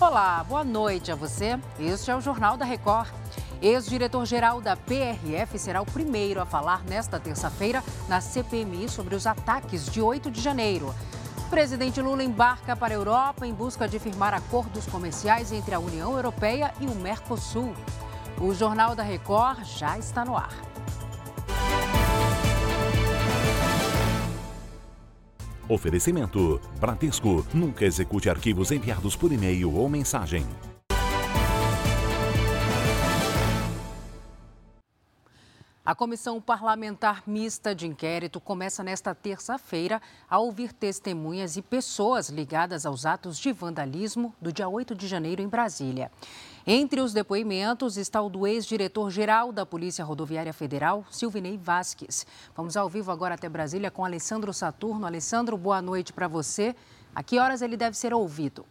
Olá, boa noite a você. Este é o Jornal da Record. Ex-diretor-geral da PRF será o primeiro a falar nesta terça-feira na CPMI sobre os ataques de 8 de janeiro. Presidente Lula embarca para a Europa em busca de firmar acordos comerciais entre a União Europeia e o Mercosul. O Jornal da Record já está no ar. Oferecimento: Bradesco. Nunca execute arquivos enviados por e-mail ou mensagem. A Comissão Parlamentar Mista de Inquérito começa nesta terça-feira a ouvir testemunhas e pessoas ligadas aos atos de vandalismo do dia 8 de janeiro em Brasília. Entre os depoimentos está o do ex-diretor-geral da Polícia Rodoviária Federal, Silvinei Vasques. Vamos ao vivo agora até Brasília com Alessandro Saturno. Alessandro, boa noite para você. A que horas ele deve ser ouvido?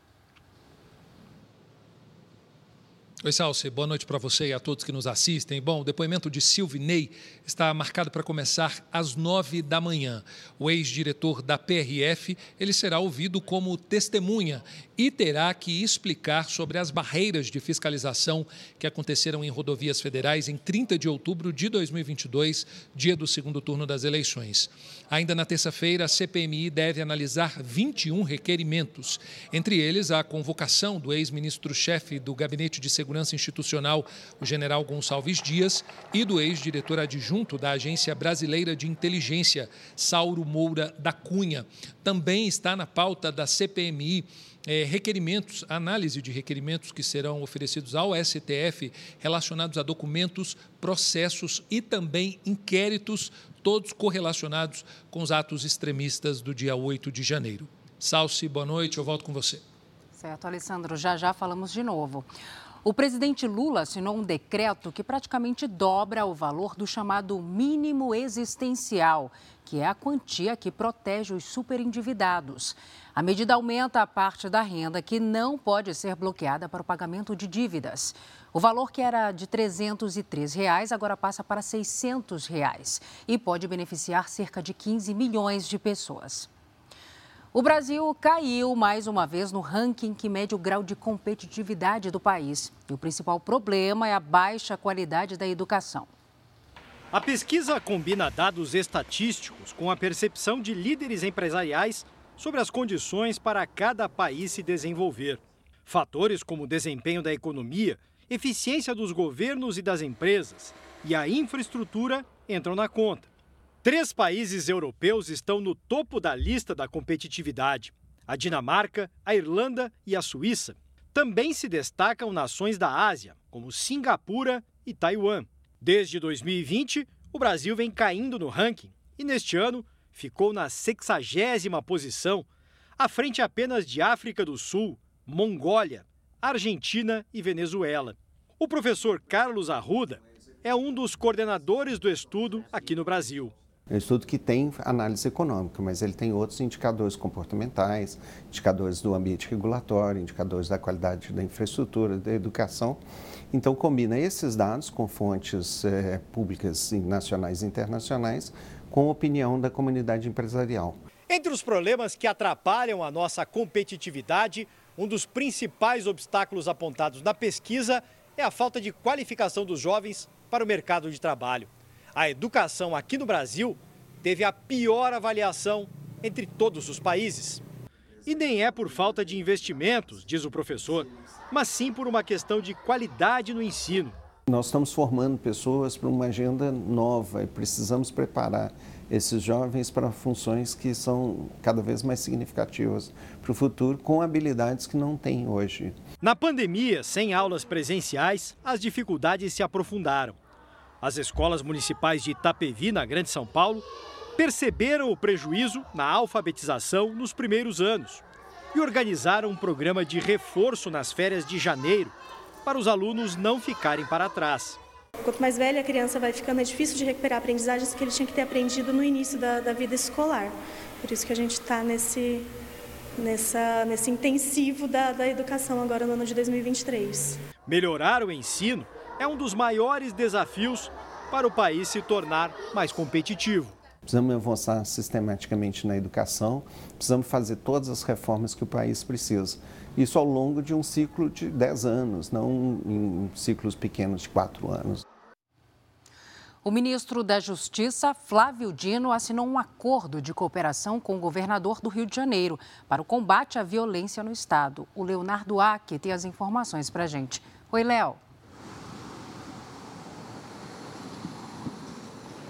Oi, Salce, boa noite para você e a todos que nos assistem. Bom, o depoimento de Silvinei está marcado para começar às nove da manhã. O ex-diretor da PRF, ele será ouvido como testemunha e terá que explicar sobre as barreiras de fiscalização que aconteceram em rodovias federais em 30 de outubro de 2022, dia do segundo turno das eleições. Ainda na terça-feira, a CPMI deve analisar 21 requerimentos, entre eles a convocação do ex-ministro-chefe do Gabinete de Segurança Institucional, o general Gonçalves Dias, e do ex-diretor adjunto da Agência Brasileira de Inteligência, Sauro Moura da Cunha. Também está na pauta da CPMI é, requerimentos, análise de requerimentos que serão oferecidos ao STF relacionados a documentos, processos e também inquéritos, todos correlacionados com os atos extremistas do dia 8 de janeiro. Salce, boa noite, eu volto com você. Certo, Alessandro, já já falamos de novo. O presidente Lula assinou um decreto que praticamente dobra o valor do chamado mínimo existencial, que é a quantia que protege os superendividados. A medida aumenta a parte da renda que não pode ser bloqueada para o pagamento de dívidas. O valor que era de 303 reais agora passa para 600 reais e pode beneficiar cerca de 15 milhões de pessoas. O Brasil caiu mais uma vez no ranking que mede o grau de competitividade do país. E o principal problema é a baixa qualidade da educação. A pesquisa combina dados estatísticos com a percepção de líderes empresariais sobre as condições para cada país se desenvolver. Fatores como o desempenho da economia, eficiência dos governos e das empresas e a infraestrutura entram na conta. Três países europeus estão no topo da lista da competitividade: a Dinamarca, a Irlanda e a Suíça. Também se destacam nações da Ásia, como Singapura e Taiwan. Desde 2020, o Brasil vem caindo no ranking e neste ano ficou na 60 posição, à frente apenas de África do Sul, Mongólia, Argentina e Venezuela. O professor Carlos Arruda é um dos coordenadores do estudo aqui no Brasil. É um estudo que tem análise econômica, mas ele tem outros indicadores comportamentais, indicadores do ambiente regulatório, indicadores da qualidade da infraestrutura, da educação. Então, combina esses dados com fontes é, públicas nacionais e internacionais com a opinião da comunidade empresarial. Entre os problemas que atrapalham a nossa competitividade, um dos principais obstáculos apontados na pesquisa é a falta de qualificação dos jovens para o mercado de trabalho a educação aqui no Brasil teve a pior avaliação entre todos os países. E nem é por falta de investimentos, diz o professor, mas sim por uma questão de qualidade no ensino. Nós estamos formando pessoas para uma agenda nova e precisamos preparar esses jovens para funções que são cada vez mais significativas para o futuro, com habilidades que não têm hoje. Na pandemia, sem aulas presenciais, as dificuldades se aprofundaram. As escolas municipais de Itapevi, na Grande São Paulo, perceberam o prejuízo na alfabetização nos primeiros anos e organizaram um programa de reforço nas férias de janeiro para os alunos não ficarem para trás. Quanto mais velha a criança vai ficando, é difícil de recuperar aprendizagens que ele tinha que ter aprendido no início da, da vida escolar. Por isso que a gente está nesse, nessa, nesse intensivo da, da educação agora no ano de 2023. Melhorar o ensino é um dos maiores desafios para o país se tornar mais competitivo. precisamos avançar sistematicamente na educação, precisamos fazer todas as reformas que o país precisa. Isso ao longo de um ciclo de 10 anos, não em ciclos pequenos de 4 anos. O ministro da Justiça, Flávio Dino, assinou um acordo de cooperação com o governador do Rio de Janeiro para o combate à violência no estado. O Leonardo Aque tem as informações para a gente. Oi, Léo.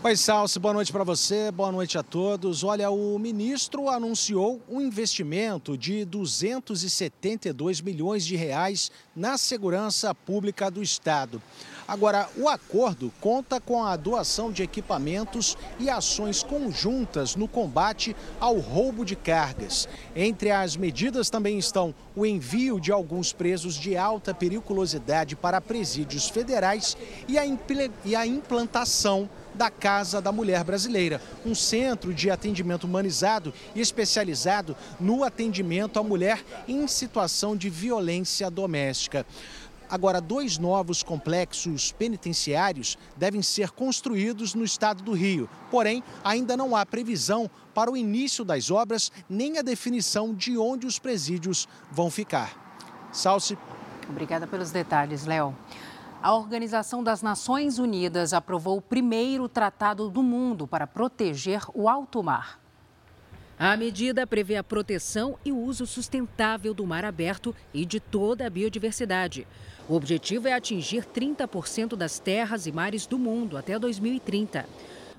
Oi, Salsi, boa noite para você, boa noite a todos. Olha, o ministro anunciou um investimento de 272 milhões de reais na segurança pública do Estado. Agora, o acordo conta com a doação de equipamentos e ações conjuntas no combate ao roubo de cargas. Entre as medidas também estão o envio de alguns presos de alta periculosidade para presídios federais e a, implantação da Casa da Mulher Brasileira, um centro de atendimento humanizado e especializado no atendimento à mulher em situação de violência doméstica. Agora, dois novos complexos penitenciários devem ser construídos no estado do Rio. Porém, ainda não há previsão para o início das obras nem a definição de onde os presídios vão ficar. Salce. Obrigada pelos detalhes, Léo. A Organização das Nações Unidas aprovou o primeiro tratado do mundo para proteger o alto mar. A medida prevê a proteção e o uso sustentável do mar aberto e de toda a biodiversidade. O objetivo é atingir 30% das terras e mares do mundo até 2030.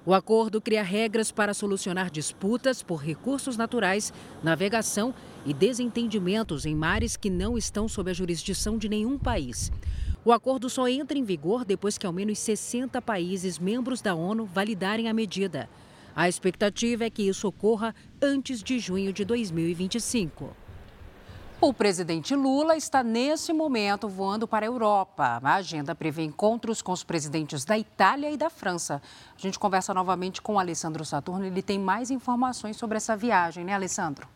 O acordo cria regras para solucionar disputas por recursos naturais, navegação e desentendimentos em mares que não estão sob a jurisdição de nenhum país. O acordo só entra em vigor depois que ao menos 60 países membros da ONU validarem a medida. A expectativa é que isso ocorra antes de junho de 2025. O presidente Lula está nesse momento voando para a Europa. A agenda prevê encontros com os presidentes da Itália e da França. A gente conversa novamente com o Alessandro Saturno. Ele tem mais informações sobre essa viagem, né, Alessandro?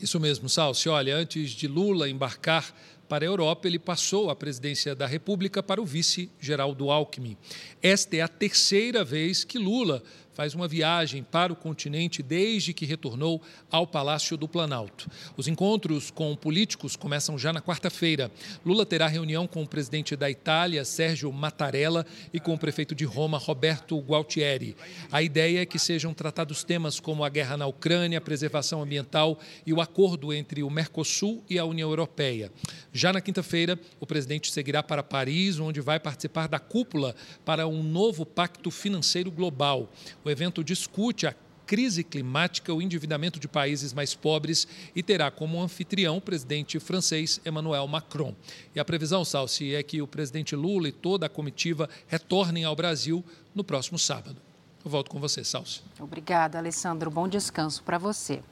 Isso mesmo, Salsi. Olha, antes de Lula embarcar para a Europa, ele passou a presidência da República para o vice Geraldo Alckmin. Esta é a terceira vez que Lula faz uma viagem para o continente desde que retornou ao Palácio do Planalto. Os encontros com políticos começam já na quarta-feira. Lula terá reunião com o presidente da Itália, Sérgio Mattarella, e com o prefeito de Roma, Roberto Gualtieri. A ideia é que sejam tratados temas como a guerra na Ucrânia, a preservação ambiental e o acordo entre o Mercosul e a União Europeia. Já na quinta-feira, o presidente seguirá para Paris, onde vai participar da cúpula para um novo pacto financeiro global. O evento discute a crise climática, o endividamento de países mais pobres e terá como anfitrião o presidente francês Emmanuel Macron. E a previsão, Salsi, é que o presidente Lula e toda a comitiva retornem ao Brasil no próximo sábado. Eu volto com você, Salsi. Obrigada, Alessandro. Bom descanso para você.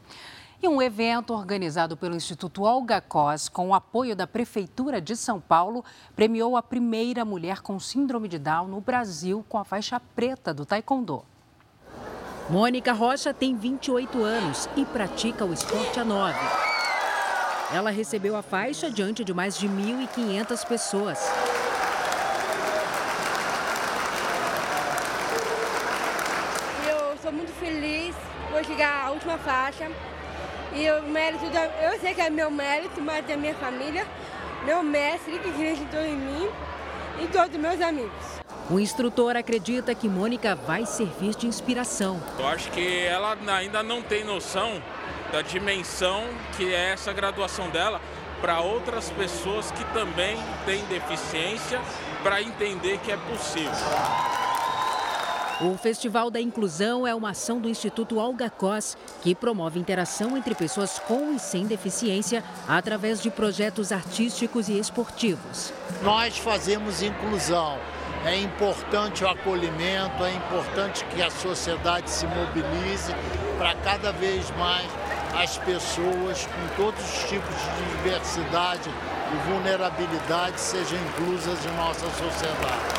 E um evento organizado pelo Instituto Olga Cos, com o apoio da Prefeitura de São Paulo, premiou a primeira mulher com síndrome de Down no Brasil com a faixa preta do Taekwondo. Mônica Rocha tem 28 anos e pratica o esporte há nove. Ela recebeu a faixa diante de mais de 1.500 pessoas. Eu sou muito feliz por chegar à última faixa. E o mérito, da, eu sei que é meu mérito, mas da minha família, meu mestre que acreditou em mim e todos os meus amigos. O instrutor acredita que Mônica vai servir de inspiração. Eu acho que ela ainda não tem noção da dimensão que é essa graduação dela para outras pessoas que também têm deficiência, para entender que é possível. O Festival da Inclusão é uma ação do Instituto Olga Cos, que promove interação entre pessoas com e sem deficiência através de projetos artísticos e esportivos. Nós fazemos inclusão é importante o acolhimento, é importante que a sociedade se mobilize para cada vez mais as pessoas com todos os tipos de diversidade e vulnerabilidade sejam inclusas em nossa sociedade.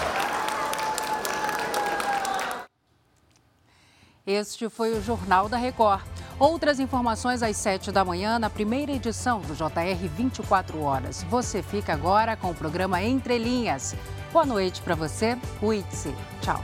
Este foi o Jornal da Record. Outras informações às 7 da manhã na primeira edição do JR 24 Horas. Você fica agora com o programa Entre Linhas. Boa noite para você. Cuide-se. Tchau.